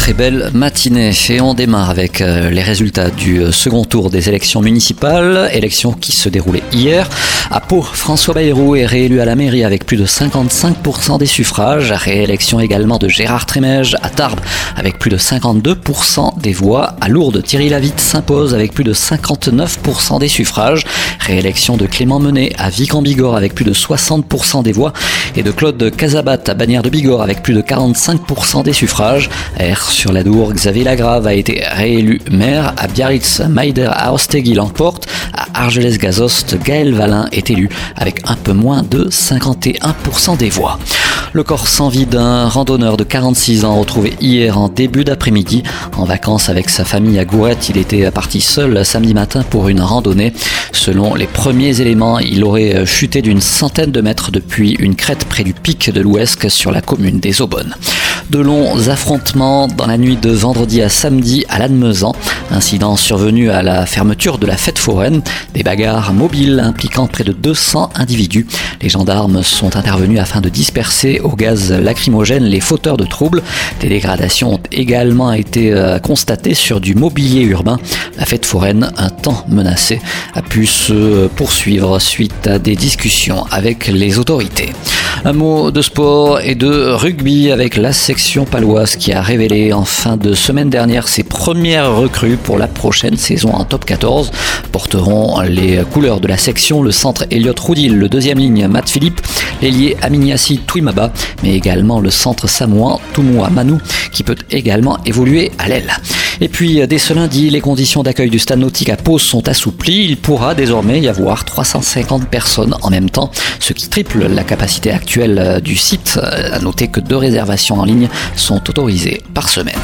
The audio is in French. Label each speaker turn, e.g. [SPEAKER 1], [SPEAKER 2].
[SPEAKER 1] très belle matinée et on démarre avec euh, les résultats du euh, second tour des élections municipales, élections qui se déroulaient hier. À Pau, François Bayrou est réélu à la mairie avec plus de 55% des suffrages. Réélection également de Gérard Trémège à Tarbes avec plus de 52% des voix. À Lourdes, Thierry Lavitte s'impose avec plus de 59% des suffrages. Réélection de Clément Menet à Vic en Bigorre avec plus de 60% des voix et de Claude Casabat à Bagnères de Bigorre avec plus de 45% des suffrages Dour, Xavier Lagrave a été réélu maire. À Biarritz, Maider Aostegui l'emporte. À Argelès-Gazost, Gaël Valin est élu avec un peu moins de 51% des voix. Le corps sans vie d'un randonneur de 46 ans retrouvé hier en début d'après-midi. En vacances avec sa famille à Gourette, il était parti seul samedi matin pour une randonnée. Selon les premiers éléments, il aurait chuté d'une centaine de mètres depuis une crête près du pic de l'Ouest sur la commune des Aubonnes. De longs affrontements dans la nuit de vendredi à samedi à Lannemezan. Incident survenu à la fermeture de la fête foraine. Des bagarres mobiles impliquant près de 200 individus. Les gendarmes sont intervenus afin de disperser au gaz lacrymogène les fauteurs de troubles. Des dégradations ont également été euh, constatées sur du mobilier urbain. La fête foraine, un temps menacée, a pu se poursuivre suite à des discussions avec les autorités. Un mot de sport et de rugby avec la section paloise qui a révélé en fin de semaine dernière ses premières recrues pour la prochaine saison en top 14. Porteront les couleurs de la section le centre Elliott Roudil, le deuxième ligne Matt Philippe, l'ailier Aminiasi Twimaba, mais également le centre samoan Tumua Manu qui peut également évoluer à l'aile. Et puis, dès ce lundi, les conditions d'accueil du stade nautique à Pau sont assouplies. Il pourra désormais y avoir 350 personnes en même temps, ce qui triple la capacité actuelle du site. À noter que deux réservations en ligne sont autorisées par semaine.